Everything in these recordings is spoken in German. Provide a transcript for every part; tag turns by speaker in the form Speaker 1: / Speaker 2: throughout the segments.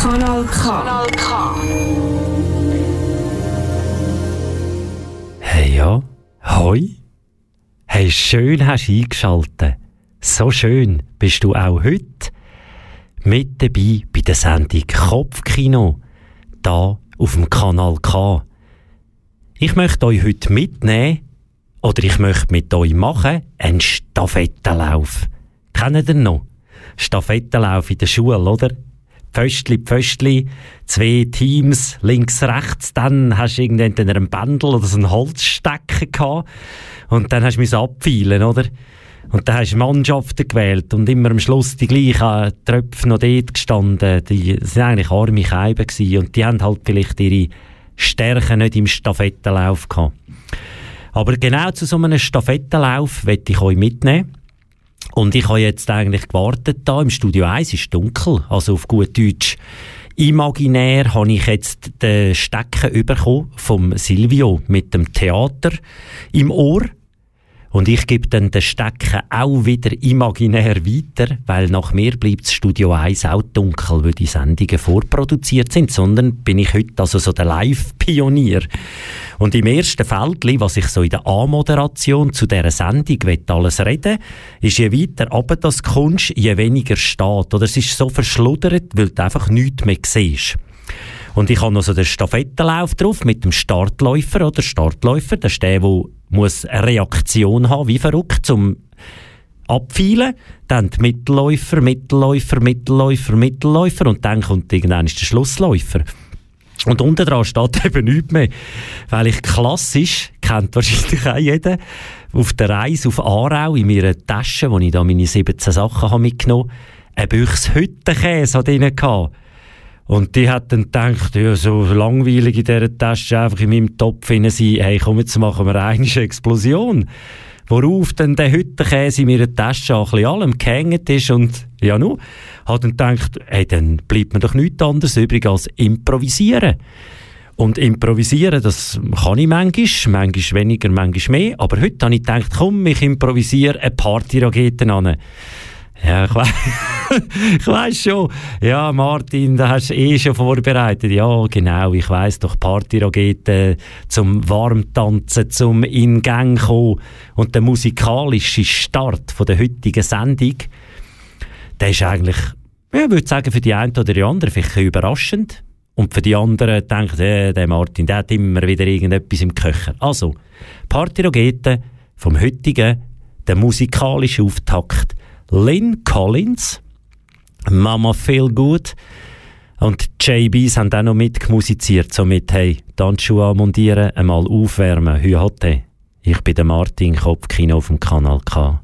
Speaker 1: Kanal K. Kanal K.
Speaker 2: Hey ja, hoi. Hey, schön hast du eingeschaltet. So schön bist du auch heute mit dabei bei der Sendung Kopfkino, da auf dem Kanal K. Ich möchte euch heute mitnehmen, oder ich möchte mit euch machen, einen Stafettenlauf. Kennt ihr noch? Stafettenlauf in der Schule, oder? Pföstli, Pföstli, zwei Teams, links, rechts, dann hast du irgendwann einen Bändel oder so einen Holzstecken gehabt und dann hast du abfeilen, oder? Und dann hast du Mannschaften gewählt und immer am Schluss die gleichen Tröpfe noch dort gestanden. Die sind eigentlich arme Scheiben gewesen und die haben halt vielleicht ihre Stärken nicht im Stafettenlauf gehabt. Aber genau zu so einem Stafettenlauf möchte ich euch mitnehmen. Und ich habe jetzt eigentlich gewartet da im Studio 1, ist dunkel, also auf gut Deutsch. Imaginär habe ich jetzt den Stecken bekommen vom Silvio mit dem Theater im Ohr. Und ich gebe dann den Stecken auch wieder imaginär weiter, weil nach mir bleibt das Studio 1 auch dunkel, weil die Sendungen vorproduziert sind, sondern bin ich heute also so der Live-Pionier. Und im ersten Feld, was ich so in der Anmoderation zu dieser Sendung alles reden ist, je weiter runter das kommst, je weniger steht. Oder es ist so verschluddert, weil du einfach nichts mehr siehst. Und ich habe noch so den Stafettenlauf drauf mit dem Startläufer oder Startläufer. Das ist der, der muss eine Reaktion haben, wie verrückt, zum abfeilen. Dann die Mittelläufer, Mittelläufer, Mittelläufer, Mittelläufer und dann kommt irgendwann der Schlussläufer. Und unten dran steht eben nichts mehr. Weil ich klassisch, kennt wahrscheinlich auch jeder, auf der Reise auf Aarau in meiner Tasche, wo ich da meine 17 Sachen habe mitgenommen habe, ein Büchs Hüttenkäse gehabt. Und die hat dann gedacht, ja, so langweilig in dieser Tasche einfach in meinem Topf sein, hey, komm, jetzt machen wir eine Explosion. Worauf dann der Hüttenkäse in meiner Tasche ein bisschen allem gehängt ist und, ja, nu, hat dann gedacht, hey, dann bleibt mir doch nichts anderes übrig als improvisieren. Und improvisieren, das kann ich manchmal, manchmal weniger, manchmal mehr. Aber heute habe ich gedacht, komm, ich improvisiere eine Partyrakete an. Ja, ich weiss, ich weiss schon. Ja, Martin, da hast du eh schon vorbereitet. Ja, genau. Ich weiss doch, Partyraketen zum Warmtanzen, zum in Gang kommen. Und der musikalische Start von der heutigen Sendung, der ist eigentlich, ja, ich würde sagen, für die einen oder die anderen vielleicht überraschend. Und für die anderen denkt, äh, der Martin, der hat immer wieder irgendetwas im Köcher. Also, Partyraketen vom heutigen, der musikalische Auftakt Lynn Collins, Mama Feel Good und JBs haben auch noch mitgemusiziert, somit hey, Tanzschuhe anmontieren, einmal aufwärmen, heute. Ich bin der Martin Kopfkino auf dem Kanal K.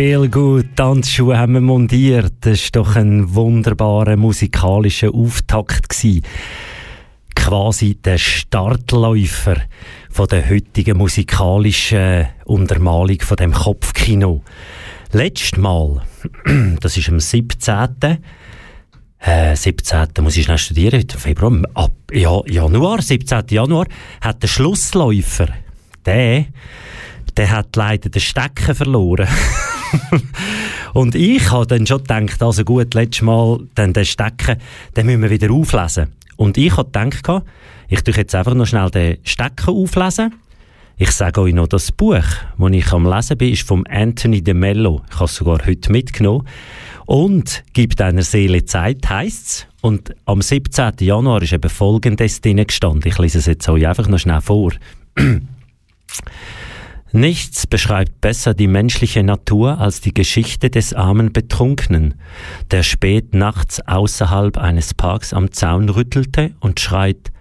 Speaker 3: Feel Good,
Speaker 2: Tanzschuhe haben wir montiert. Das war doch ein wunderbarer musikalischer Auftakt. Gewesen. Quasi der Startläufer von der heutigen musikalischen Untermalung von dem Kopfkino. Letztes Mal, das ist am 17. Äh, 17. muss ich schnell studieren, heute Februar, ab ja, Januar, 17. Januar, hat der Schlussläufer, der, der hat leider den Stecken verloren. Und ich habe dann schon gedacht, also gut, letztes Mal, den Stecken, den müssen wir wieder auflesen. Und ich habe gedacht, ich tue jetzt einfach noch schnell den Stecken auflesen. Ich sage euch noch, das Buch, das ich am Lesen bin, ist von Anthony de Mello. Ich habe es sogar heute mitgenommen. Und «Gib deiner Seele Zeit» heisst's. Und am 17. Januar ist eben Folgendes drin gestanden. Ich lese es jetzt euch einfach noch schnell vor. Nichts beschreibt besser die menschliche Natur als die Geschichte des armen Betrunkenen, der spät nachts außerhalb eines Parks am Zaun rüttelte und schreit,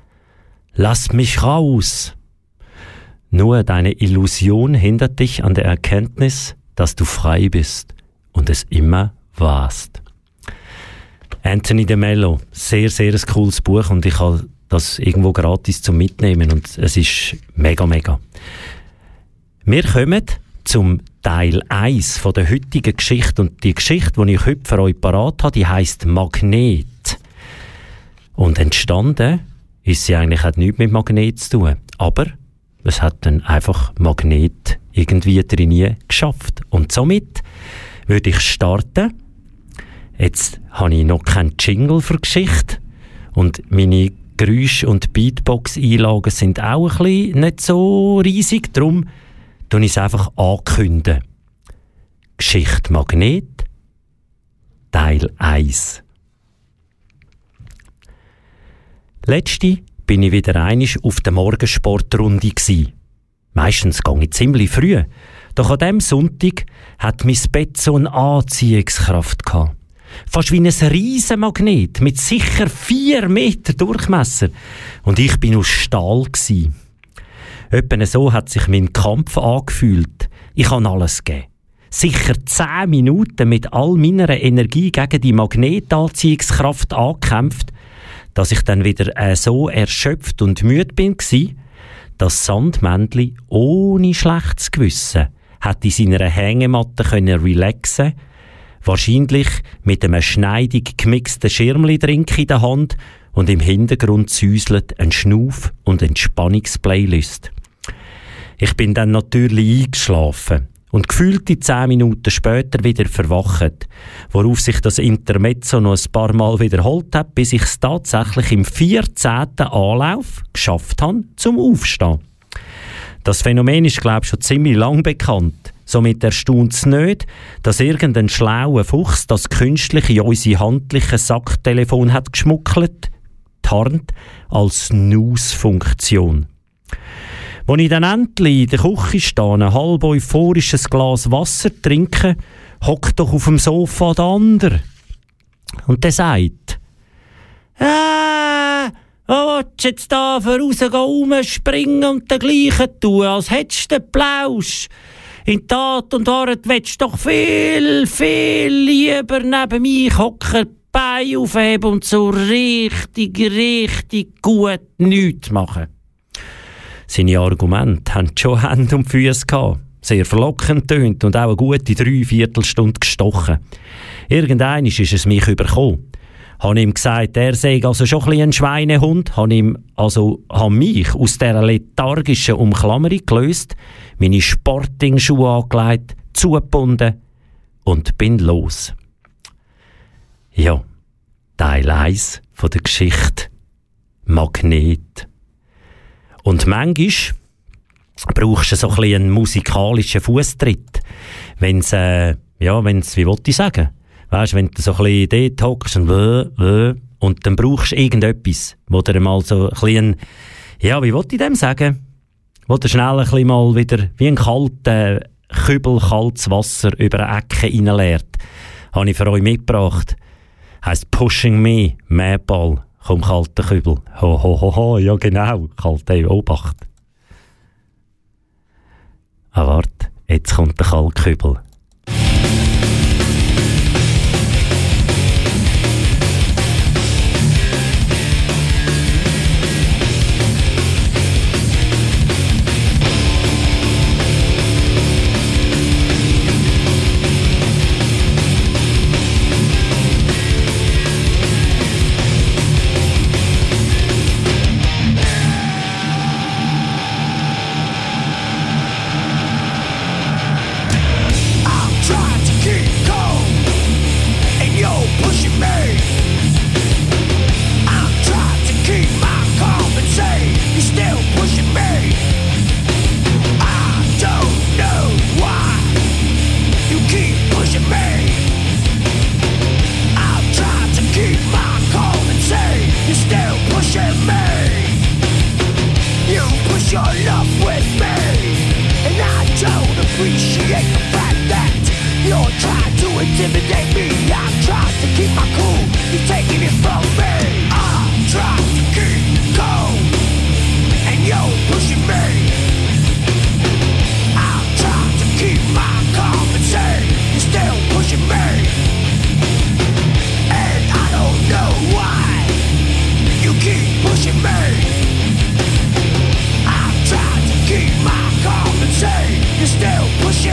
Speaker 2: Lass mich raus! Nur deine Illusion hindert dich an der Erkenntnis, dass du frei bist und es immer warst. Anthony de Mello, sehr, sehr ein cooles Buch und ich habe das irgendwo gratis zum Mitnehmen und es ist mega, mega. Wir kommen zum Teil 1 von der heutigen Geschichte und die Geschichte, die ich heute für euch parat habe, die heisst Magnet. Und entstanden ist sie eigentlich hat nichts mit Magnet zu tun, aber es hat dann einfach Magnet irgendwie drin geschafft. Und somit würde ich starten. Jetzt habe ich noch keinen Jingle für Geschichte und meine Geräusch- und Beatbox-Einlagen sind auch ein bisschen nicht so riesig, darum tue ich es einfach ankündigen. Geschichte Magnet, Teil 1. Letzte bin ich wieder einig auf der Morgensportrunde gsi. Meistens gehe ich ziemlich früh. Doch an dem Sonntag hat mein Bett so eine Anziehungskraft gehabt. Fast wie ein Riesenmagnet mit sicher vier Meter Durchmesser. Und ich bin aus Stahl gsi. Etwa so hat sich mein Kampf angefühlt. Ich habe alles gegeben. Sicher zehn Minuten mit all meiner Energie gegen die Magnetanziehungskraft angekämpft, dass ich dann wieder äh, so erschöpft und müde bin dass Sandmännli ohne schlechtes Gewissen hat in seiner Hängematte können relaxen, wahrscheinlich mit einem schneidig gemixten Schirmli-Drink in der Hand und im Hintergrund säuselt ein Schnuff- und Entspannungsplaylist. Ich bin dann natürlich eingeschlafen und gefühlte zehn Minuten später wieder verwacht, worauf sich das Intermezzo noch ein paar Mal wiederholt hat, bis ich es tatsächlich im 14. Anlauf geschafft habe, zum Aufstehen. Das Phänomen ist, glaube ich, schon ziemlich lang bekannt. Somit erstaunt es nicht, dass irgendein schlauer Fuchs das künstlich in unsere handliche Sacktelefon hat geschmuggelt, tarnt als Snooze-Funktion. Als ich dann endlich in der Küche stehe, ein halb euphorisches Glas Wasser trinke, hockt doch auf dem Sofa der andere. Und der sagt, äh, Oh, willst du jetzt da vorausgehen, rumspringen und dergleichen tun, als hättest du den Plausch? In Tat und Wahrheit willst du doch viel, viel lieber neben mich hocken, die Beine aufheben und so richtig, richtig gut nichts machen. Seine Argumente haben schon Hände und Füße gehabt. Sehr verlockend tönt und auch eine gute Dreiviertelstunde gestochen. Irgendein ist es mich überkommen. Habe ihm gesagt, er sei also schon ein, ein Schweinehund, habe ihm also habe mich aus dieser lethargischen Umklammerung gelöst, meine Sportingschuhe angelegt, zugebunden und bin los. Ja, Teil 1 von der Geschichte Magnet. Und manchmal brauchst du so ein einen musikalischen Fußtritt. Wenn's, äh, ja, wenn's, wie wollte ich sagen? Weißt, wenn du so ein bisschen dort hockst und und dann brauchst du irgendetwas, wo dir mal so ein bisschen, ja, wie wollte ich dem sagen? Wo du schnell ein bisschen mal wieder, wie ein kalter Kübel kaltes Wasser über eine Ecke reinleert. Habe ich für euch mitgebracht. Heißt Pushing Me, Mähball. Komm, kalter Kübel. Ho, ho, ho, ho, ja genau. Kalte Obacht. Ah, warte, jetzt kommt der Kalkkübel.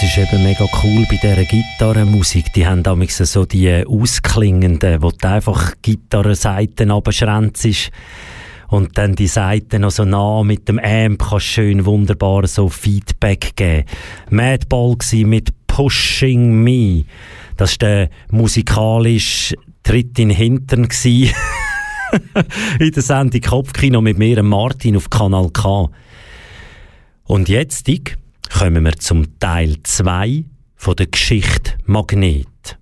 Speaker 2: Das ist eben mega cool bei dieser Gitarrenmusik. Die haben damals so die ausklingenden, wo du einfach Gitarrenseiten abschränzt und dann die Seiten noch so nah mit dem Amp kannst schön wunderbar so Feedback geben. Madball gsi mit Pushing Me. Das war der musikalische Tritt in den Hintern in der Sendung Kopfkino mit mir, Martin, auf Kanal K. Und jetzt Dick, kommen wir zum Teil 2 von der Geschichte Magnet.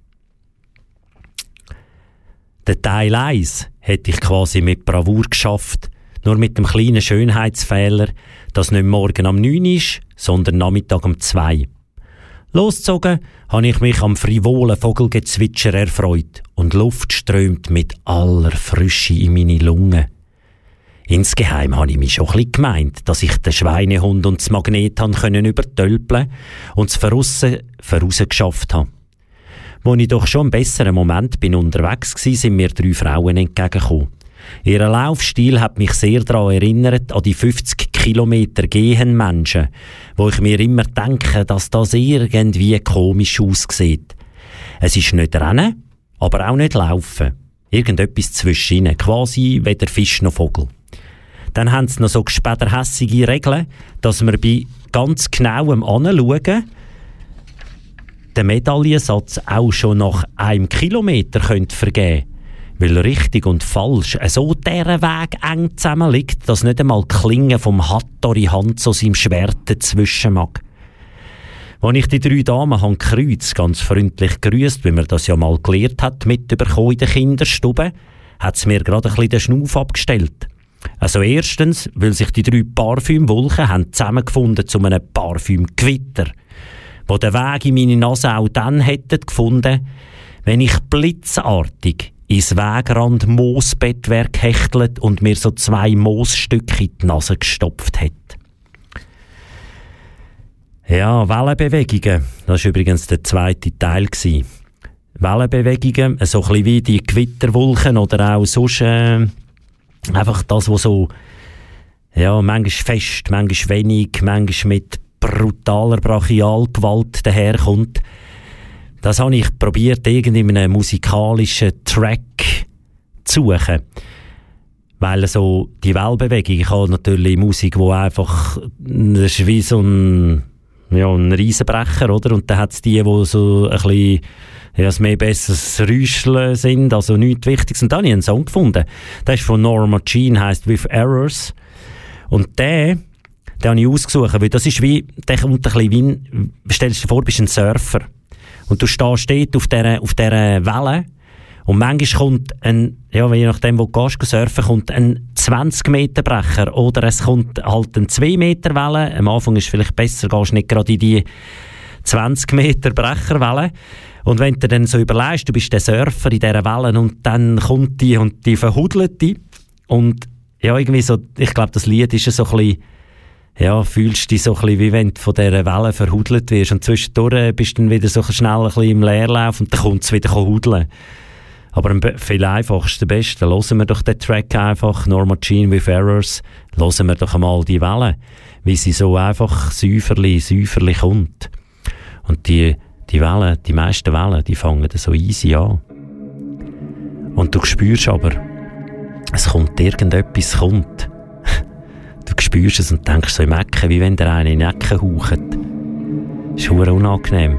Speaker 2: Der Teil 1 hätte ich quasi mit Bravour geschafft, nur mit dem kleinen Schönheitsfehler, dass nicht morgen am 9 ist, sondern Nachmittag um 2. Losgezogen habe ich mich am frivolen Vogelgezwitscher erfreut und Luft strömt mit aller Frische in meine Lungen. Insgeheim habe ich mich schon ein bisschen gemeint, dass ich den Schweinehund und das Magnet können übertölpeln und es voraus, voraus geschafft habe. Wo ich doch schon einen besseren Moment bin unterwegs gsi, sind mir drei Frauen entgegengekommen. Ihr Laufstil hat mich sehr daran erinnert, an die 50 Kilometer gehen Menschen, wo ich mir immer denke, dass das irgendwie komisch aussieht. Es ist nicht Rennen, aber auch nicht Laufen. Irgendetwas zwischen quasi weder Fisch noch Vogel. Dann haben sie noch so gespäderhässige Regeln, dass wir bei ganz genauem Anschauen den Medaillensatz auch schon nach einem Kilometer könnt vergeben Weil richtig und falsch so deren Weg eng zusammenliegt, dass nicht einmal die Klinge vom Hattori Hand zu seinem Schwert dazwischen mag. Als ich die drei Damen han Kreuz ganz freundlich grüßt, wie man das ja mal gelehrt hat, mitbekommen in der Kinderstube, hat es mir gerade ein bisschen den Schnuff abgestellt. Also erstens, weil sich die drei Parfümwolken haben zusammengefunden zu einem Parfümgewitter, wo der Weg in meine Nase auch dann hätten gefunden, wenn ich blitzartig ins Wegrand Moosbettwerk hechtelt und mir so zwei Moosstücke in die Nase gestopft hätte. Ja, Wellenbewegungen. Das war übrigens der zweite Teil. Wellenbewegungen, so ein bisschen wie die Gewitterwolken oder auch sonst äh, einfach das, was so ja, manchmal fest, manchmal wenig, manchmal mit brutaler Brachialgewalt daherkommt. Das habe ich probiert, irgendeinen musikalischen Track zu suchen. Weil so die Wellbewegung, ich habe natürlich Musik, die einfach, das ist wie so ein, ja, ein Riesenbrecher, oder? Und dann hat es die, die so ein bisschen, ja, es mehr besseres Räuscheln sind, also nichts Wichtiges. Und dann habe ich einen Song gefunden. Der ist von Norma Jean, heisst With Errors. Und der, den habe ich ausgesucht, weil das ist wie, der kommt ein bisschen wie stellst dir vor, du bist ein Surfer. Und du stehst dort auf dieser, auf dieser Welle. Und manchmal kommt ein, ja, je nachdem, wo du gehst, surfen, kommt ein 20 Meter Brecher. Oder es kommt halt ein 2 Meter Welle. Am Anfang ist es vielleicht besser, gehst nicht gerade in die 20 Meter Brecherwelle. Und wenn du dann so überlegst, du bist der Surfer in dieser Welle und dann kommt die und die verhudelt die. Und ja, irgendwie so, ich glaube, das Lied ist so ein bisschen, ja, fühlst dich so ein bisschen, wie wenn du von dieser Welle verhudelt wirst. Und zwischendurch bist du dann wieder so schnell ein bisschen im Leerlauf und dann kommt es wieder hudeln. Aber am viel einfachsten, besten, hören wir doch den Track einfach, Norma Jean with Errors, hören wir doch einmal die Welle, wie sie so einfach säuferli, säuferli kommt. Und die, die Wellen, die meisten Wellen, die fangen so easy an. Und du spürst aber, es kommt irgendetwas, kommt. Du spürst es und denkst so im Ecken, wie wenn der eine in die Ecke haucht. Ist verdammt unangenehm.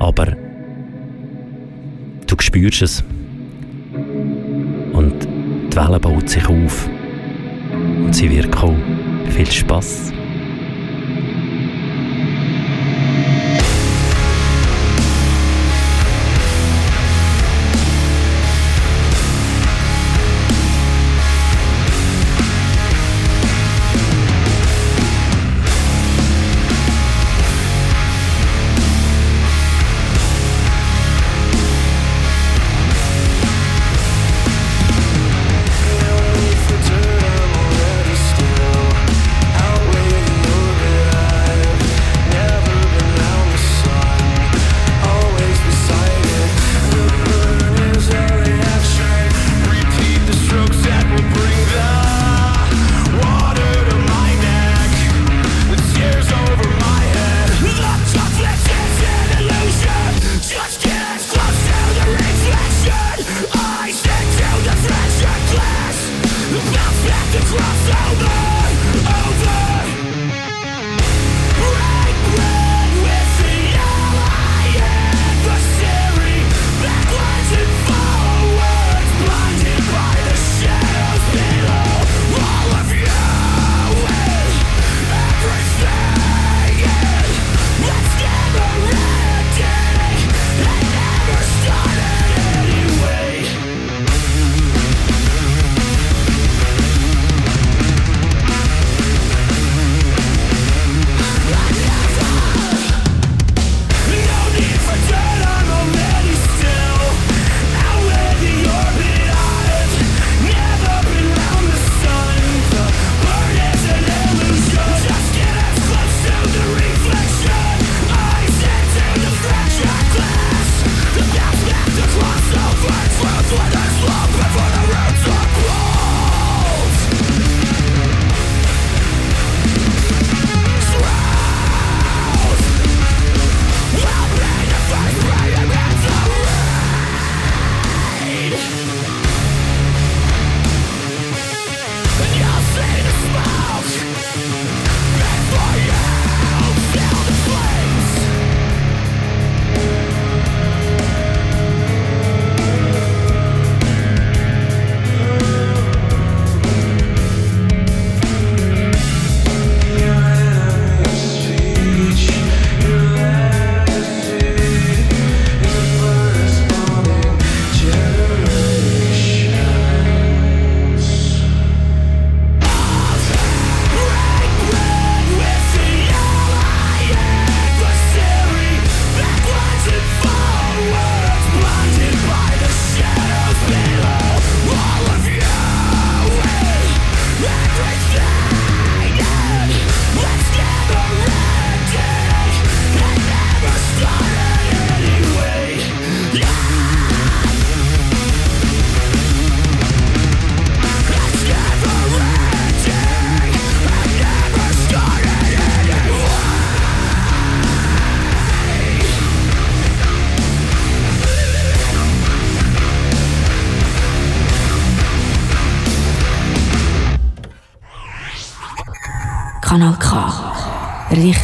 Speaker 2: Aber du spürst es. Und die Welle baut sich auf. Und sie wird kommen. Viel Spaß.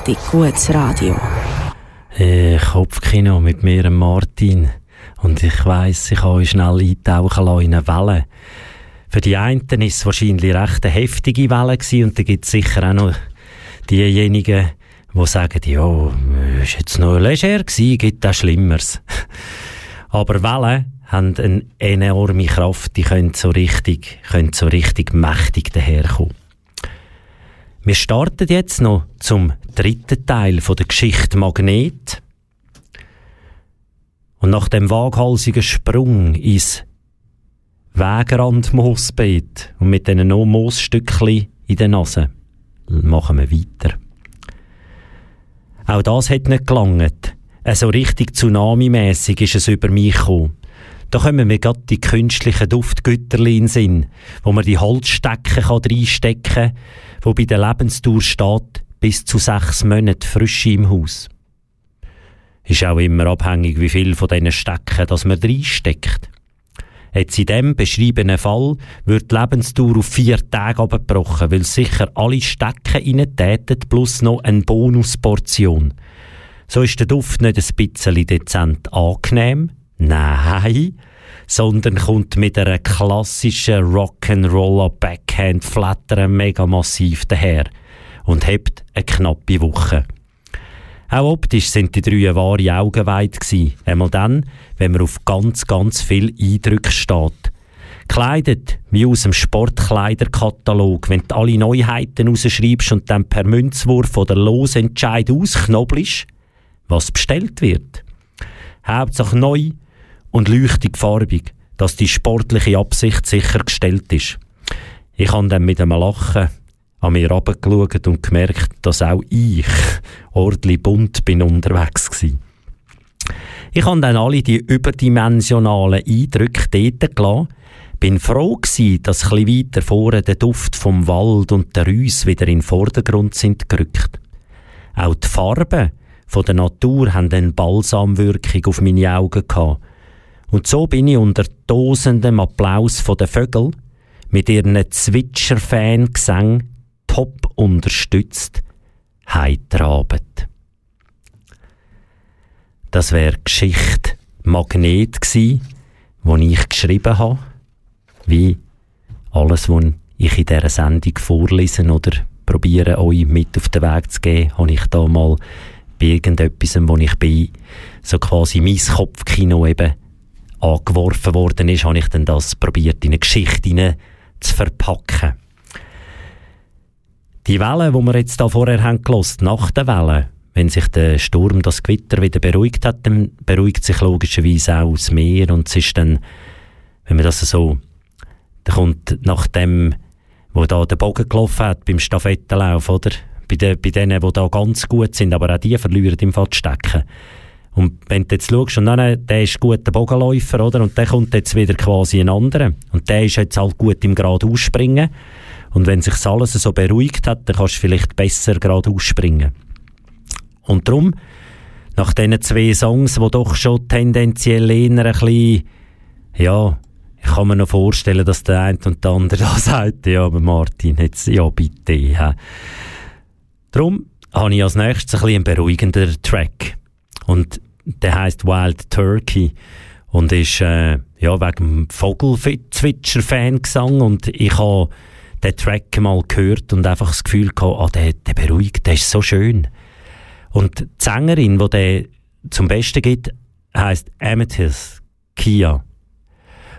Speaker 1: Richtig gutes Radio.
Speaker 2: Äh, Kopfkino mit mir, Martin. Und ich weiss, ich kann euch schnell eintauchen lassen in eine Welle. Für die einen war es wahrscheinlich recht eine heftige Welle gewesen, und da gibt es sicher auch noch diejenigen, die sagen, ja, ist jetzt noch leger gewesen, gibt auch Schlimmeres. Aber Wellen haben eine enorme Kraft, die können so richtig, können so richtig mächtig daherkommen. Wir starten jetzt noch zum dritten Teil von der Geschichte Magnet. Und nach dem waghalsigen Sprung ins Wegrandmoosbeet und mit diesen noch Moosstückchen in der Nase machen wir weiter. Auch das hat nicht gelangt. So richtig Tsunami-mässig ist es über mich gekommen. Da kommen mir gerade die künstlichen Duftgüterli in Sinn, wo man die Holzstecken reinstecken kann, wo bei der Lebensdauer steht, bis zu sechs Monate Frische im Haus. Ist auch immer abhängig, wie viel von diesen Stecken das man reinsteckt. Jetzt in dem beschriebenen Fall wird die Lebensdauer auf vier Tage abgebrochen, weil sicher alle Stecken reintäten plus noch eine Bonusportion. So ist der Duft nicht ein bisschen dezent angenehm, nein, sondern kommt mit einer klassischen Rock'n'Roller Backhand Flattern mega massiv daher und hebt eine knappe Woche. Auch optisch sind die drei wahre Augenweid gsi. Einmal dann, wenn man auf ganz, ganz viel Eindrücke steht. Kleidet wie aus dem Sportkleiderkatalog. Wenn du alle Neuheiten rausschreibst und dann per Münzwurf oder Losentscheid ausknobelst, was bestellt wird. Hauptsache neu und leuchtig farbig, dass die sportliche Absicht sichergestellt ist. Ich habe dann mit einem Lachen an mir runtergeschaut und gemerkt, dass auch ich ordentlich bunt bin unterwegs war. Ich habe dann alle die überdimensionalen Eindrücke dort gelassen, bin froh gewesen, dass ein weiter vorne der Duft vom Wald und der Rüss wieder in den Vordergrund sind gerückt. Auch die Farben von der Natur haben eine Balsamwirkung auf meine Augen gehabt. Und so bin ich unter tosendem Applaus von den Vögeln mit ihren Zwitscher-Fan-Gesang top unterstützt heiterabend. Das wäre Geschichte Magnet gsi, wo ich geschrieben habe, wie alles, was ich in dieser Sendung vorlesen oder probiere, euch mit auf den Weg zu geben, habe ich da mal bei irgendetwas, wo ich bin, so quasi mein Kopfkino eben angeworfen worden ist, habe ich dann das probiert, in eine Geschichte zu verpacken. Die Wellen, die wir jetzt da vorher haben gelost, nach der Welle, wenn sich der Sturm, das Gewitter wieder beruhigt hat, dann beruhigt sich logischerweise auch das Meer und es ist dann, wenn man das so, dann kommt nach dem, wo da der Bogen gelaufen hat beim Stafettenlauf, oder? Bei, de, bei denen, die da ganz gut sind, aber auch die verlieren im Fall stecken. Und wenn du jetzt schaust, und dann, der ist gut der Bogenläufer, oder? Und dann kommt jetzt wieder quasi ein anderer. Und der ist jetzt halt gut im Grad ausspringen. Und wenn sich alles so beruhigt hat, dann kannst du vielleicht besser gerade ausspringen. Und darum, nach diesen zwei Songs, die doch schon tendenziell eher ein bisschen, ja, ich kann mir noch vorstellen, dass der eine und der andere da sagt, ja, aber Martin, jetzt, ja, bitte. Ja. Darum habe ich als nächstes ein bisschen einen beruhigender Track. Und der heißt Wild Turkey und ist äh, ja, wegen dem Vogelzwitscher-Fangesang und ich habe den Track mal gehört und einfach das Gefühl gehabt, ah, der, der beruhigt, der ist so schön. Und die Sängerin, die der zum Besten gibt, heisst Amethyst Kia.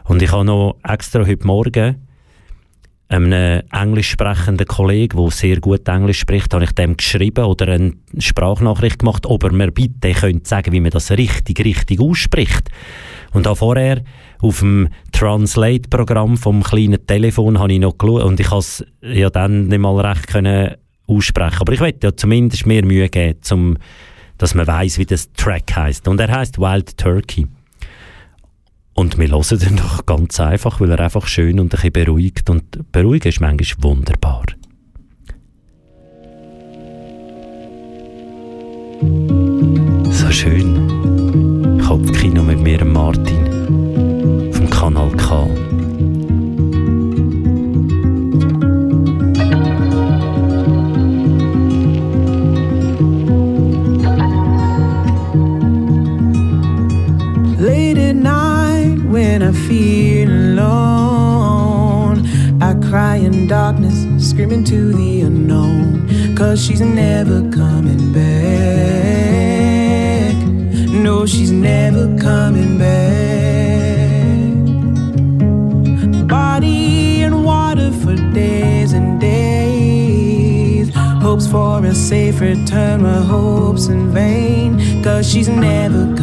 Speaker 2: Und ich habe noch extra heute Morgen einem englisch sprechenden Kollegen, der sehr gut Englisch spricht, habe ich dem geschrieben oder eine Sprachnachricht gemacht, ob er mir bitte könnte sagen, wie man das richtig, richtig ausspricht. Und da vorher auf dem Translate-Programm vom kleinen Telefon habe ich noch geschaut und ich konnte es ja dann nicht mal recht können aussprechen. Aber ich möchte ja zumindest mehr Mühe geben, zum, dass man weiß, wie das Track heißt. Und er heißt Wild Turkey. Und wir hören den doch ganz einfach, weil er einfach schön und ein bisschen beruhigt. Und beruhigen ist manchmal wunderbar. So schön. Kopfkino mit mir, Martin. Vom Kanal K.
Speaker 4: Cause she's never coming back. No, she's never coming back. Body and water for days and days. Hopes for a safe return, my hopes in vain. Cause she's never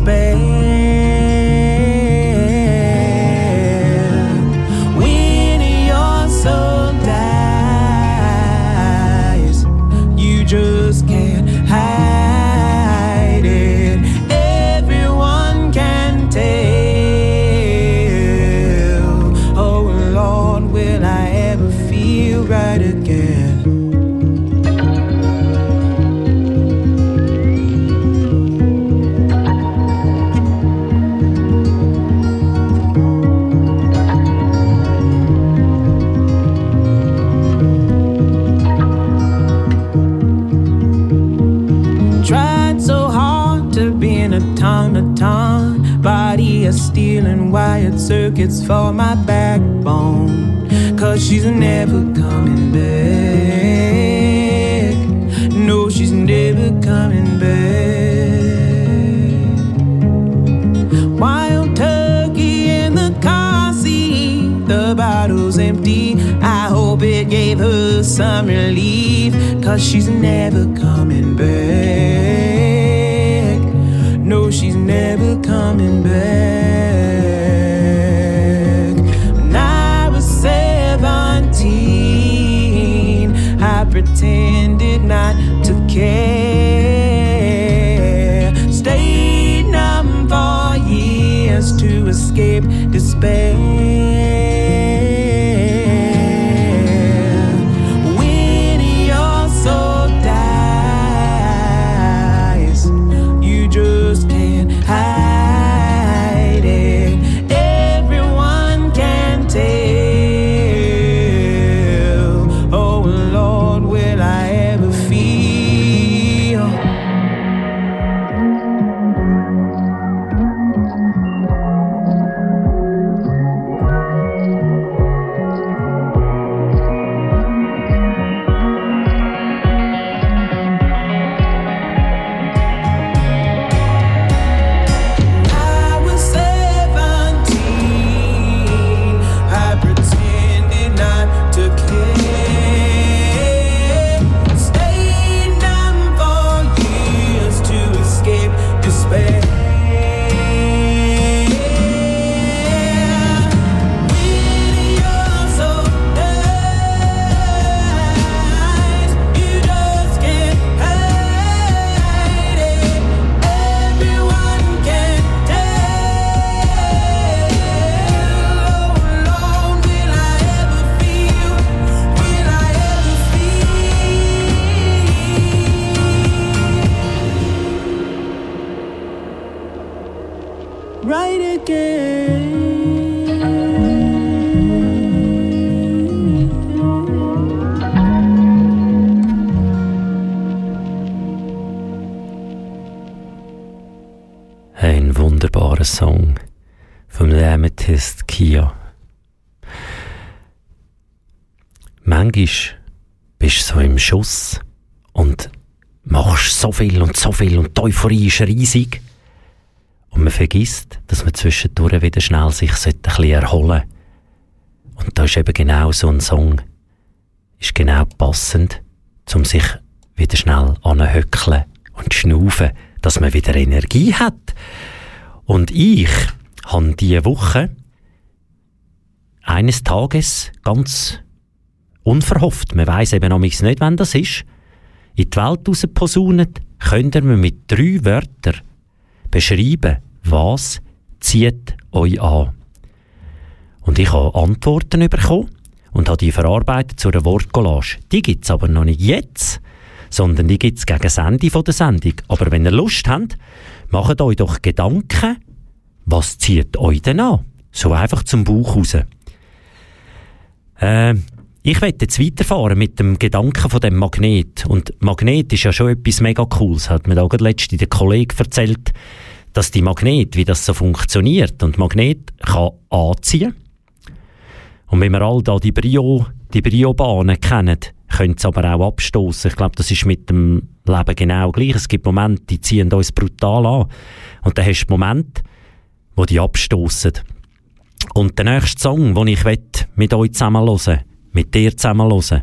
Speaker 4: space. And wired circuits for my backbone. Cause she's never coming back. No, she's never coming back. Wild turkey in the car seat. The bottle's empty. I hope it gave her some relief. Cause she's never coming back. Never coming back. When I was 17, I pretended not to care. Stayed numb for years to escape despair.
Speaker 2: Viel und so viel und die Euphorie ist riesig. Und man vergisst, dass man zwischendurch wieder schnell sich ein bisschen erholen sollte. Und da ist eben genau so ein Song, ist genau passend, um sich wieder schnell anhöckeln und schnaufen, dass man wieder Energie hat. Und ich habe diese Woche eines Tages ganz unverhofft, man weiß eben noch nicht, wann das ist, in die Welt rausposaunet, könnt ihr mir mit drei Wörtern beschreiben, was zieht euch an. Und ich habe Antworten bekommen und habe die verarbeitet zu einer Wortcollage. Die gibt es aber noch nicht jetzt, sondern die gibt es gegen das Ende der Sendung. Aber wenn ihr Lust habt, macht euch doch Gedanken, was zieht euch denn an? So einfach zum Bauch raus. Äh, ich werde jetzt weiterfahren mit dem Gedanken von dem Magnet. Und Magnet ist ja schon etwas mega Cooles. Hat mir da gerade letztens der Kollege erzählt, dass die Magnet, wie das so funktioniert. Und Magnet kann anziehen. Und wenn wir all da die Brio, die Brio-Bahnen kennen, können sie aber auch abstoßen. Ich glaube, das ist mit dem Leben genau gleich. Es gibt Momente, die ziehen uns brutal an. Und dann hast du Momente, wo die abstoßen. Und der nächste Song, den ich mit euch zusammen hören mit dir zusammen hören,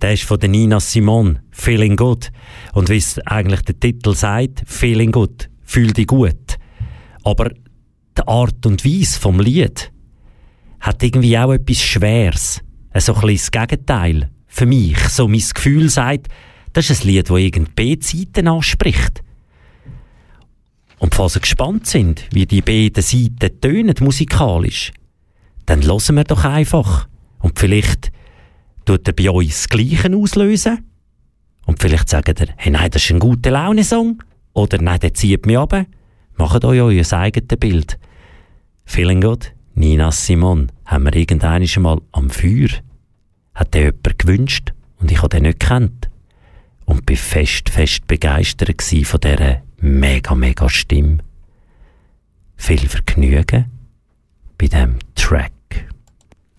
Speaker 2: der ist von der Nina Simone, Feeling Good. Und wie es eigentlich der Titel sagt, Feeling Good, fühl dich gut. Aber die Art und Weise vom Lied hat irgendwie auch etwas Schweres. So ein das Gegenteil. Für mich. So mein Gefühl sagt, das ist ein Lied, das irgendeine B-Seiten anspricht. Und falls ihr gespannt sind, wie die beiden Seiten tönen musikalisch, dann hören wir doch einfach. Und vielleicht tut er bei euch das Gleiche auslösen. Und vielleicht sagt er, hey, nein, das ist ein guter Laune-Song. Oder nein, der zieht mich ab. Macht euch euer eigenes Bild. Feeling good? Nina Simon haben wir irgendwann mal am Feuer. Hat der jemand gewünscht und ich habe den nicht gekannt. Und bin fest, fest begeistert von dieser mega, mega Stimme. Viel Vergnügen bei dem Track.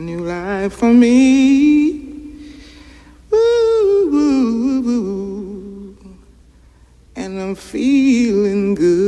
Speaker 5: New life for me. Ooh, ooh, ooh, and I'm feeling good.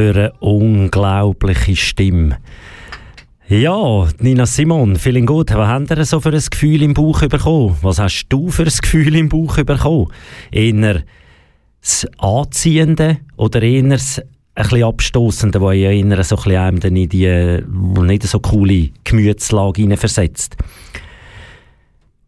Speaker 2: Für eine unglaubliche Stimme. Ja, Nina Simon, vielen gut. Was habt ihr so für ein Gefühl im Bauch bekommen? Was hast du für ein Gefühl im Bauch bekommen? Eher das Anziehende oder eher das ein bisschen Abstoßende, das ja eher so ein bisschen einem in die nicht so coole Gemütslage hineinversetzt?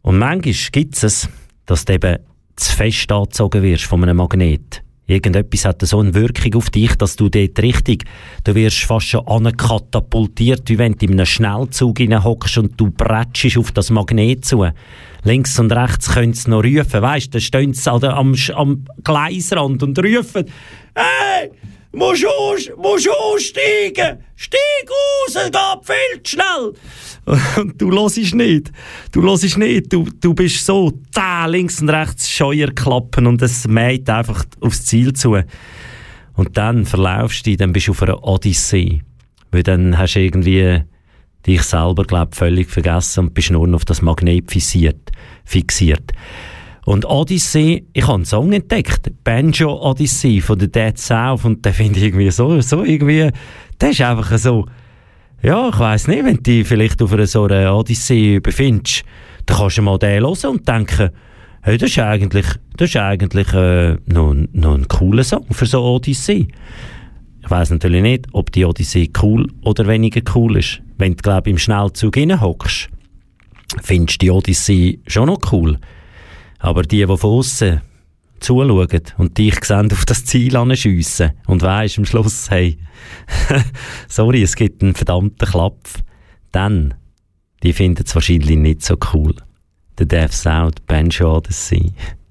Speaker 2: Und manchmal gibt es, dass du eben zu fest angezogen wirst von einem Magnet. Irgendetwas hat so eine Wirkung auf dich, dass du dort richtig, du wirst fast schon ankatapultiert, wie wenn du in einem Schnellzug hockst und du bretschst auf das Magnet zu. Links und rechts können sie noch rufen, weißt du, da stehen sie am, am Gleisrand und rufen, hey, musst aus, musst aussteigen, steig aus, es geht viel zu schnell. Und du hörst nicht. Du hörst nicht. Du, du bist so da links und rechts Scheuerklappen und es mäht einfach aufs Ziel zu. Und dann verlaufst du dann bist du auf einer Odyssee. Weil dann hast du irgendwie dich selber, glaub völlig vergessen und bist nur noch auf das Magnet fixiert. fixiert. Und Odyssey, ich habe einen Song entdeckt, Banjo Odyssey von der Dead South und den finde ich irgendwie so, so irgendwie, der ist einfach so, ja, ich weiss nicht, wenn du dich vielleicht auf einer so einer Odyssee befindest, dann kannst du mal den hören und denken, hey, das ist eigentlich, das ist eigentlich äh, noch, noch ein cooler Song für so eine Odyssee. Ich weiss natürlich nicht, ob die Odyssee cool oder weniger cool ist. Wenn du, glaub im Schnellzug hockst, findest du die Odyssee schon noch cool. Aber die, die von aussen zuschauen und dich sehen auf das Ziel anschiessen und weisst am Schluss, hey, sorry, es gibt einen verdammten Klapf, dann, die finden es wahrscheinlich nicht so cool. The Death Sound, Banjo Odyssey.
Speaker 6: Tore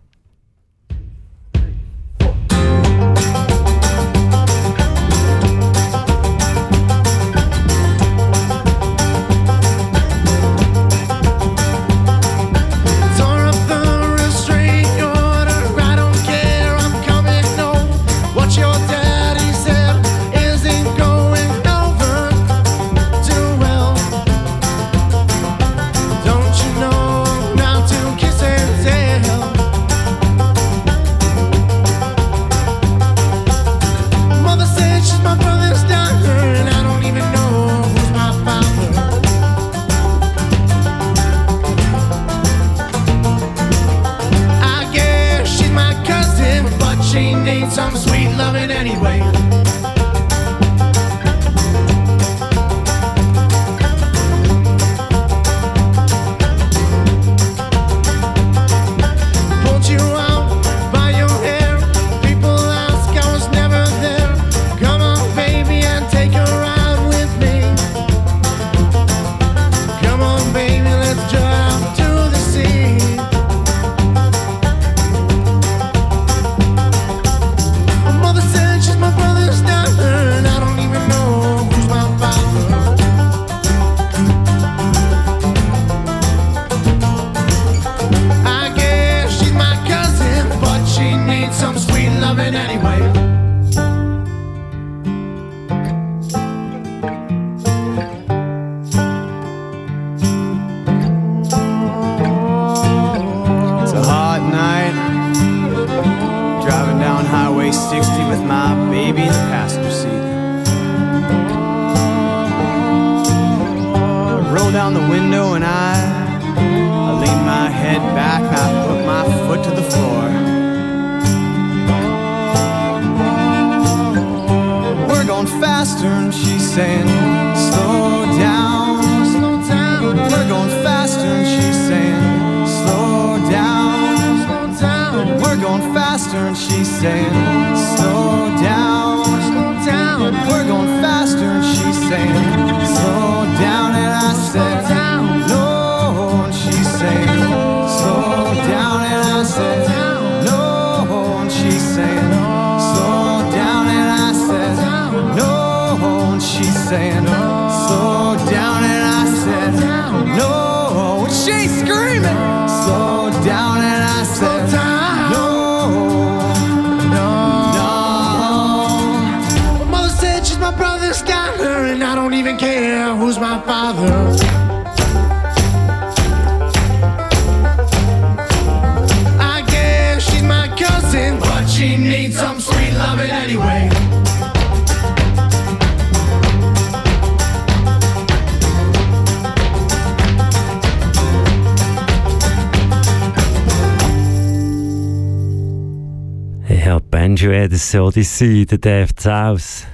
Speaker 2: Banjo Odyssey, der Deft aus.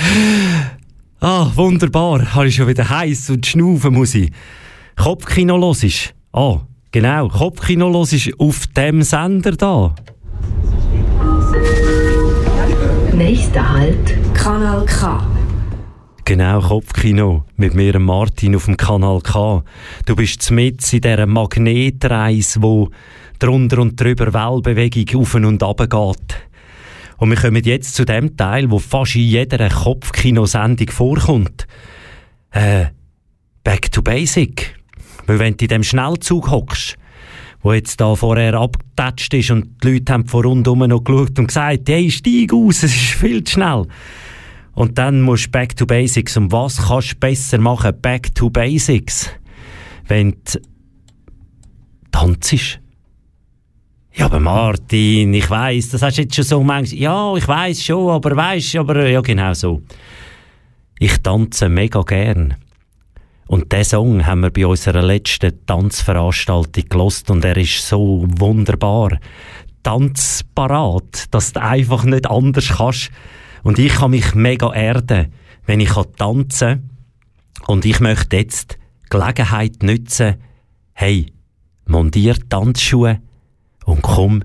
Speaker 2: ah, wunderbar. Habe ich schon wieder heiß und schnaufen muss ich. Kopfkino los ist. Ah, Genau, Kopfkino los ist auf dem Sender da.
Speaker 1: Nächster Halt, Kanal K.
Speaker 2: Genau, Kopfkino mit mir, Martin, auf dem Kanal K. Du bist mit in dieser Magnetreise, wo drunter und drüber Wellbewegung auf und ab geht. Und wir kommen jetzt zu dem Teil, wo fast in jeder Kopfkinosendung vorkommt. Äh, back to basic. Weil wenn du in dem Schnellzug hockst, wo jetzt da vorher abgetatscht ist und die Leute haben von rundum noch geschaut und gesagt, hey, steig aus, es ist viel zu schnell. Und dann musst du back to basics. Und was kannst du besser machen, back to basics? Wenn du tanzt. Ja, aber Martin, ich weiß, das hast du jetzt schon so manchmal. Ja, ich weiß schon, aber weißt, aber ja, genau so. Ich tanze mega gern. Und diesen Song haben wir bei unserer letzten Tanzveranstaltung gelost und er ist so wunderbar. Tanzparat, dass du einfach nicht anders kannst. Und ich kann mich mega erden, wenn ich tanzen kann. Und ich möchte jetzt die Gelegenheit nutzen, hey, montier Tanzschuhe und komm,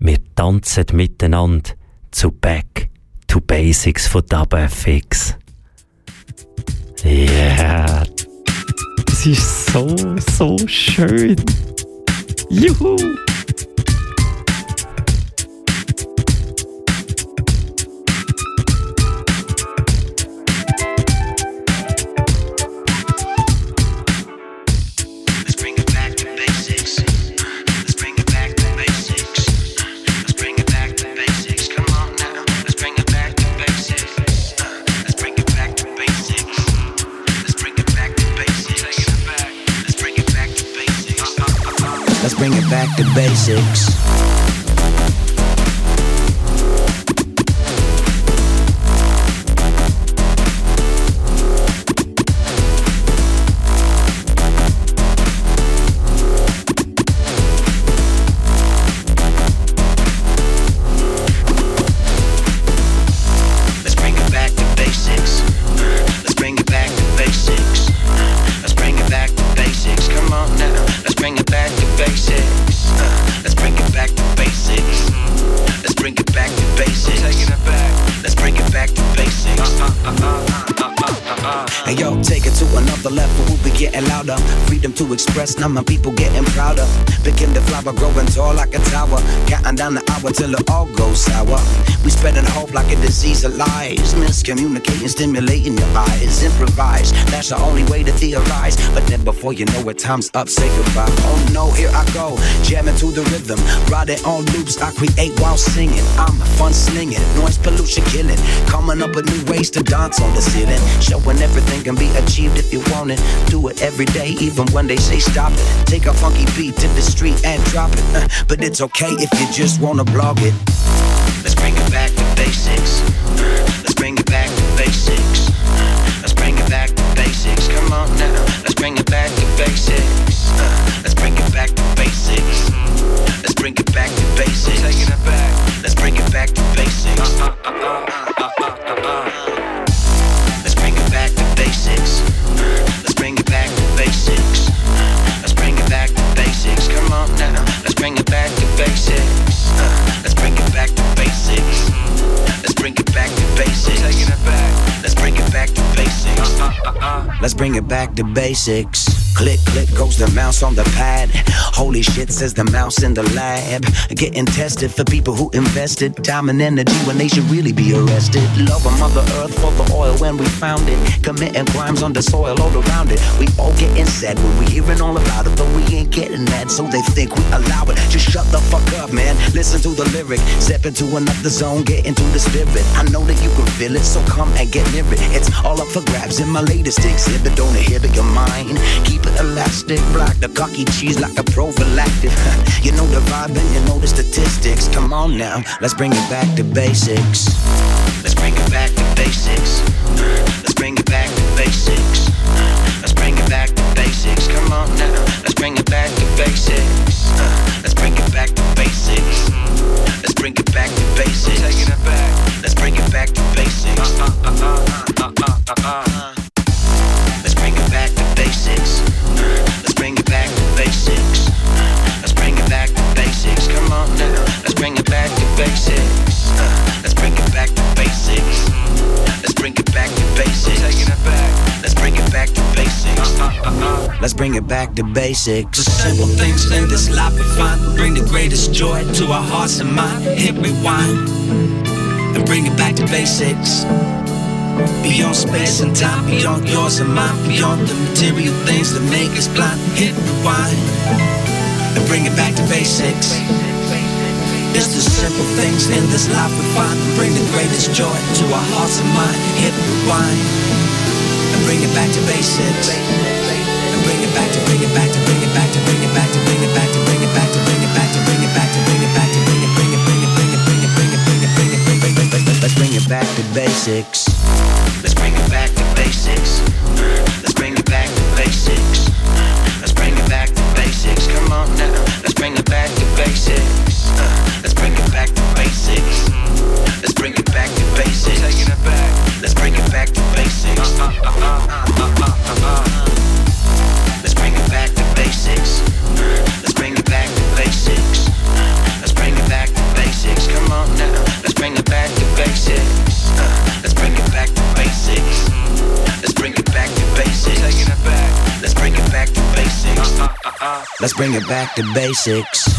Speaker 2: wir tanzen miteinander zu Back to Basics von DubFX. Yeah, das ist so, so schön. Juhu!
Speaker 7: Back to basics. Now
Speaker 6: my people getting prouder. Begin to flower, growing tall like a tower. Counting down the hour till it all goes sour. We spreading hope like a disease of lies. Miscommunicating, stimulating your eyes. Improvise. That's the only way to theorize. But then before you know it, time's up. Say goodbye. Oh no, here I go. Jamming to the rhythm. Riding on loops. I create while singing. I'm fun slinging. Noise pollution killing. Coming up with new ways to dance on the ceiling. Showing everything can be achieved if you want it. Do it every day, even when they say stop it. Take a funky beat to the street and drop it. Uh, but it's okay if you just wanna blog it.
Speaker 7: Let's bring it back to basics. Let's bring it back to basics. Let's bring it back to basics. Come on now. Let's bring it back to basics. Let's bring it back to basics. Let's bring it back to basics. Taking it back. Let's bring it back to basics. Uh, uh, uh, bring it back to basics.
Speaker 6: Click, click goes the mouse on the pad. Holy shit, says the mouse in the lab. Getting tested for people who invested time and energy when they should really be arrested. Love of Mother Earth for the oil when we found it. Committing crimes on the soil all around it. We all getting sad when we hearing all about it, but we ain't getting mad, so they think we allow it. Just shut the fuck up, man. Listen to the lyric. Step into another zone, get into the spirit. I know that you can feel it, so come and get near it. It's all up for grabs in my latest exhibit. Don't to your mind. Keep it elastic, block the cocky cheese like a prophylactic. you know the vibe and you know the statistics. Come on now, let's bring it back to basics.
Speaker 7: Let's bring it back to basics. Let's bring it back to basics. Let's bring it back to basics. Come on now. Let's bring it back to basics. Let's bring it back to basics. Let's bring it back to basics. Taking it back. Let's bring it back to basics. Let's bring it back to basics. Let's bring it back to basics. basics. Uh, let's bring it back to basics. Uh, let's bring it back to basics. Let's bring it back to basics. Uh, uh, let's bring it back to basics.
Speaker 8: The simple things in this life we find bring the greatest joy to our hearts and mind. Hit rewind and bring it back to basics. Beyond space and time, beyond yours and mine, beyond the material things that make us blind. Hit rewind and bring it back to basics. It's the simple things in this life we find that bring the greatest joy to our hearts and mind. Hit rewind and bring it back to basics. And bring it back to bring it back to bring it back to bring it back to bring it back to bring it back to bring it back to bring it back to bring it back to bring it bring it bring it bring it bring it bring it bring it bring it bring it bring it
Speaker 7: Let's bring it back to basics. Let's bring it back to basics. Let's bring it back to basics. Let's bring it back to basics. Come on now. Let's bring it back to basics. Uh, Let's bring it back to basics. Let's bring it back to basics. Taking it back. Let's bring it back to basics. Let's bring it back to basics. Let's bring it back to basics. Let's bring it back to basics. Come on now. Let's bring it back to basics. Uh, Let's bring it back to basics. Let's bring it back to basics. Taking it back. Let's bring it back to basics. Let's bring it back to basics.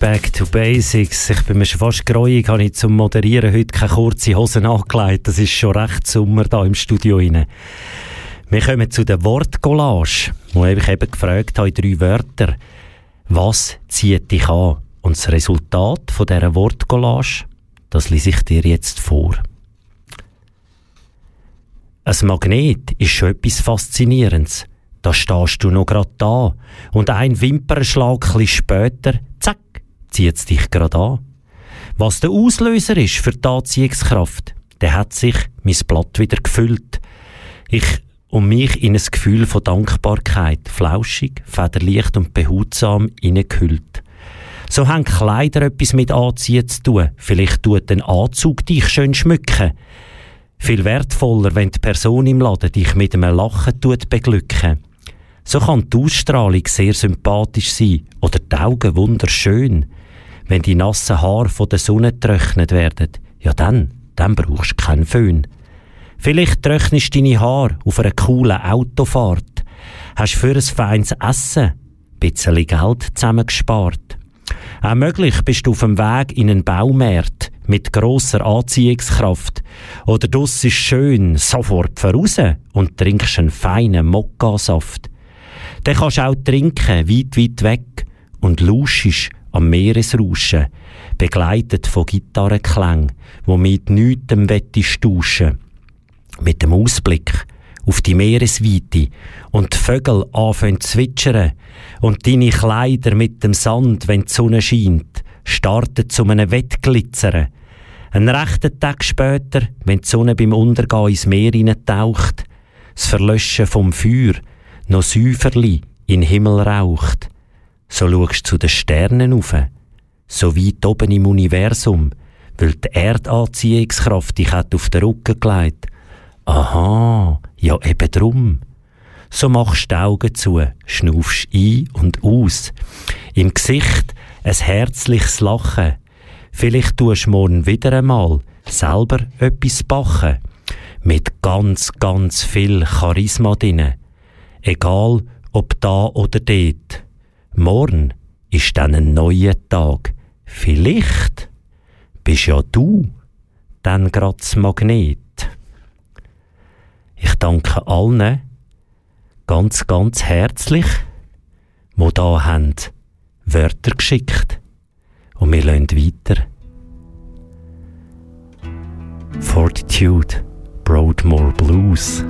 Speaker 2: Back to Basics. Ich bin mir schon fast greuig, habe ich zum Moderieren heute keine kurze Hosen angelegt. Das ist schon recht Sommer da im Studio rein. Wir kommen zu der Wortcollage, wo ich eben gefragt habe, in drei Wörter, was zieht dich an? Und das Resultat von dieser Wortcollage, das lese ich dir jetzt vor. Ein Magnet ist schon etwas Faszinierendes. Da stehst du noch grad da und ein Wimpernschlag später, zack, zieht's dich grad an. Was der Auslöser ist für die Anziehungskraft, der hat sich mein Blatt wieder gefüllt. Ich und mich in ein Gefühl von Dankbarkeit, flauschig, federleicht und behutsam hineingehüllt. So haben Kleider etwas mit Anziehen zu tun. Vielleicht tut ein Anzug dich schön schmücken. Viel wertvoller, wenn die Person im Laden dich mit einem Lachen tut beglücken. So kann die Ausstrahlung sehr sympathisch sein oder die Augen wunderschön. Wenn die nassen Haare von der Sonne getrocknet werden, ja dann, dann brauchst du keinen Föhn. Vielleicht trocknest deine Haare auf einer coolen Autofahrt. Hast für ein feines Essen ein bisschen Geld zusammengespart. Auch möglich bist du auf dem Weg in einen Baumarkt mit grosser Anziehungskraft. Oder du ist schön sofort voraus und trinkst einen feinen Mokkasaft. Den kannst du auch trinken, weit, weit weg und lauschst am Meeresrauschen, begleitet von Gitarrenklängen, wo mit nichts wettisch tauschen. Mit dem Ausblick auf die Meeresweite und die Vögel anfangen zu zwitschern und deine Kleider mit dem Sand, wenn die Sonne scheint, starten zu einem Wettglitzern. Ein rechten Tag später, wenn die Sonne beim Untergehen ins Meer hineintaucht, das Verlöschen vom Feuer noch Säuferli in Himmel raucht, so schaust du zu den Sternen auf, so weit oben im Universum, weil die Erdanziehungskraft dich hat auf den Rücken gelegt. Aha, ja eben drum. So machst du die Augen zu, schnaufst ein und aus. Im Gesicht ein herzliches Lachen. Vielleicht tust du morgen wieder einmal selber etwas backen. Mit ganz, ganz viel Charisma drinne. Egal, ob da oder dort. Morgen ist dann ein neuer Tag. Vielleicht bist ja du dann grad das Magnet. Ich danke allen ganz, ganz herzlich, die da haben Wörter geschickt. Und wir lassen weiter. Fortitude, Broadmoor Blues.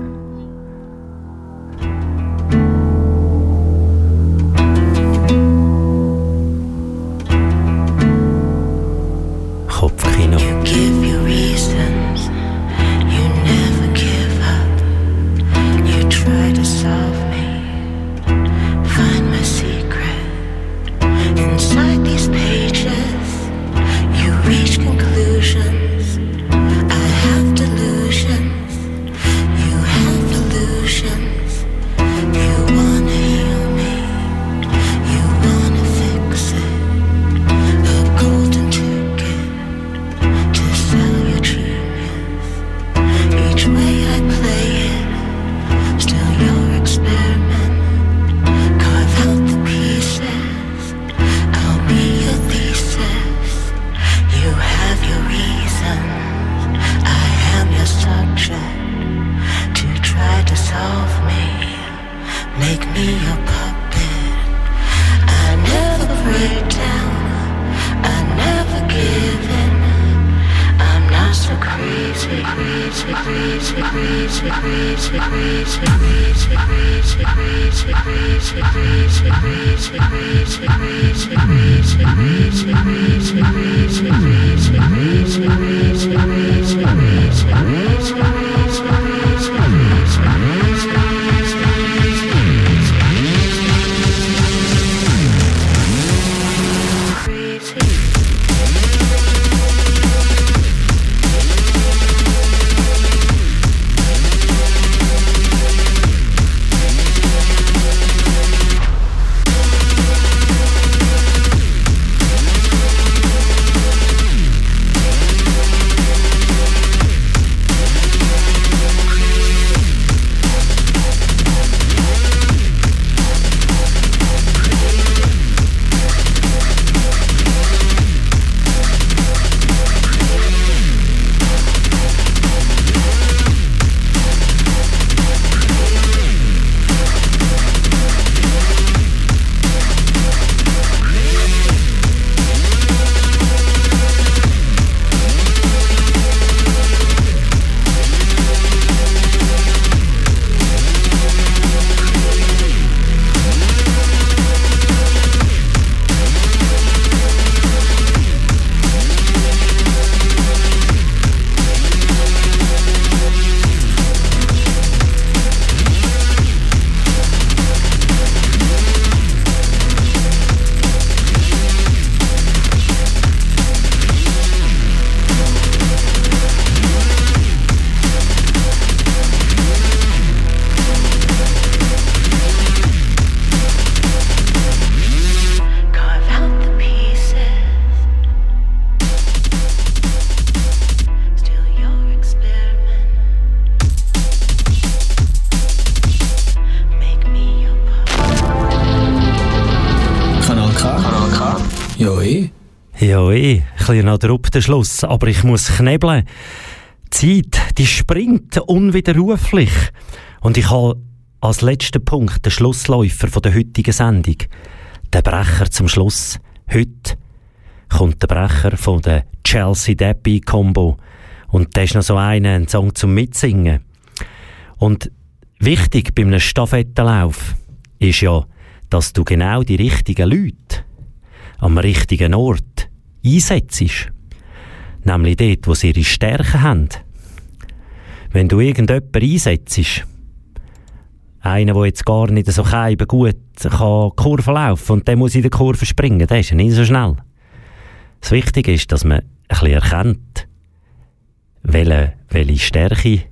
Speaker 2: Bisschen noch Druck der Schluss, aber ich muss knebeln. Die Zeit, die springt unwiderruflich. Und ich habe als letzten Punkt den Schlussläufer der heutigen Sendung. Der Brecher zum Schluss. Heute kommt der Brecher von der Chelsea Debbie Combo. Und der ist noch so einer, ein Song zum Mitsingen. Und wichtig bei einem Stafettenlauf ist ja, dass du genau die richtigen Leute am richtigen Ort einsetzt. Nämlich dort, wo sie ihre Stärken haben. Wenn du irgendjemanden einsetzt, einer, der jetzt gar nicht so keiben gut kann Kurven laufen und der muss in der Kurve springen, der ist ja nicht so schnell. Das Wichtige ist, dass man ein bisschen erkennt, welche, welche Stärke,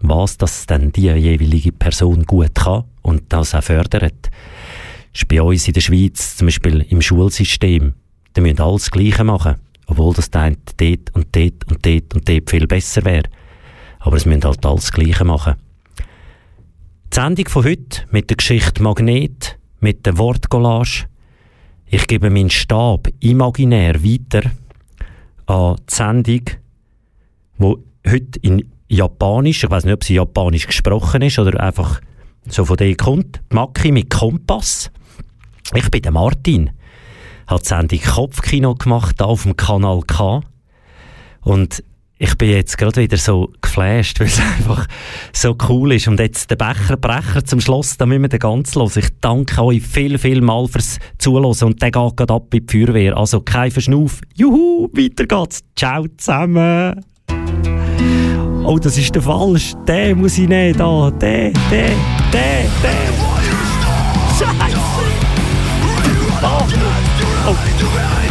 Speaker 2: was das dann die jeweilige Person gut kann und das auch fördert. Das ist bei uns in der Schweiz zum Beispiel im Schulsystem. Da müssen alles das Gleiche machen. Obwohl das eine dort und dort und dort und dort viel besser wäre. Aber es müssen halt alles Gleiche machen. Die Sendung von heute mit der Geschichte Magnet, mit der Wortcollage. Ich gebe meinen Stab imaginär weiter an die Sendung, wo heute in Japanisch, ich weiß nicht, ob sie Japanisch gesprochen ist oder einfach so von der kommt, Maki mit Kompass. Ich bin der Martin, habe die Sendung Kopfkino gemacht, hier auf dem Kanal K. Und ich bin jetzt gerade wieder so geflasht, weil es einfach so cool ist. Und jetzt der Becher Brecher zum Schluss, da müssen wir den ganz los. Ich danke euch viel, viel mal fürs Zuhören und der geht gerade ab in die Feuerwehr. Also kein Verschnauf. Juhu, weiter geht's. Ciao zusammen. Oh, das ist der falsch. Den muss ich nehmen, da. Den, den, den, den. Scheiße. Da. Oh.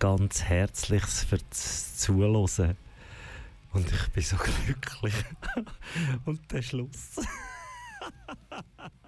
Speaker 2: Ganz, ganz herzlich fürs Zuhören. Und ich bin so glücklich. Und der Schluss.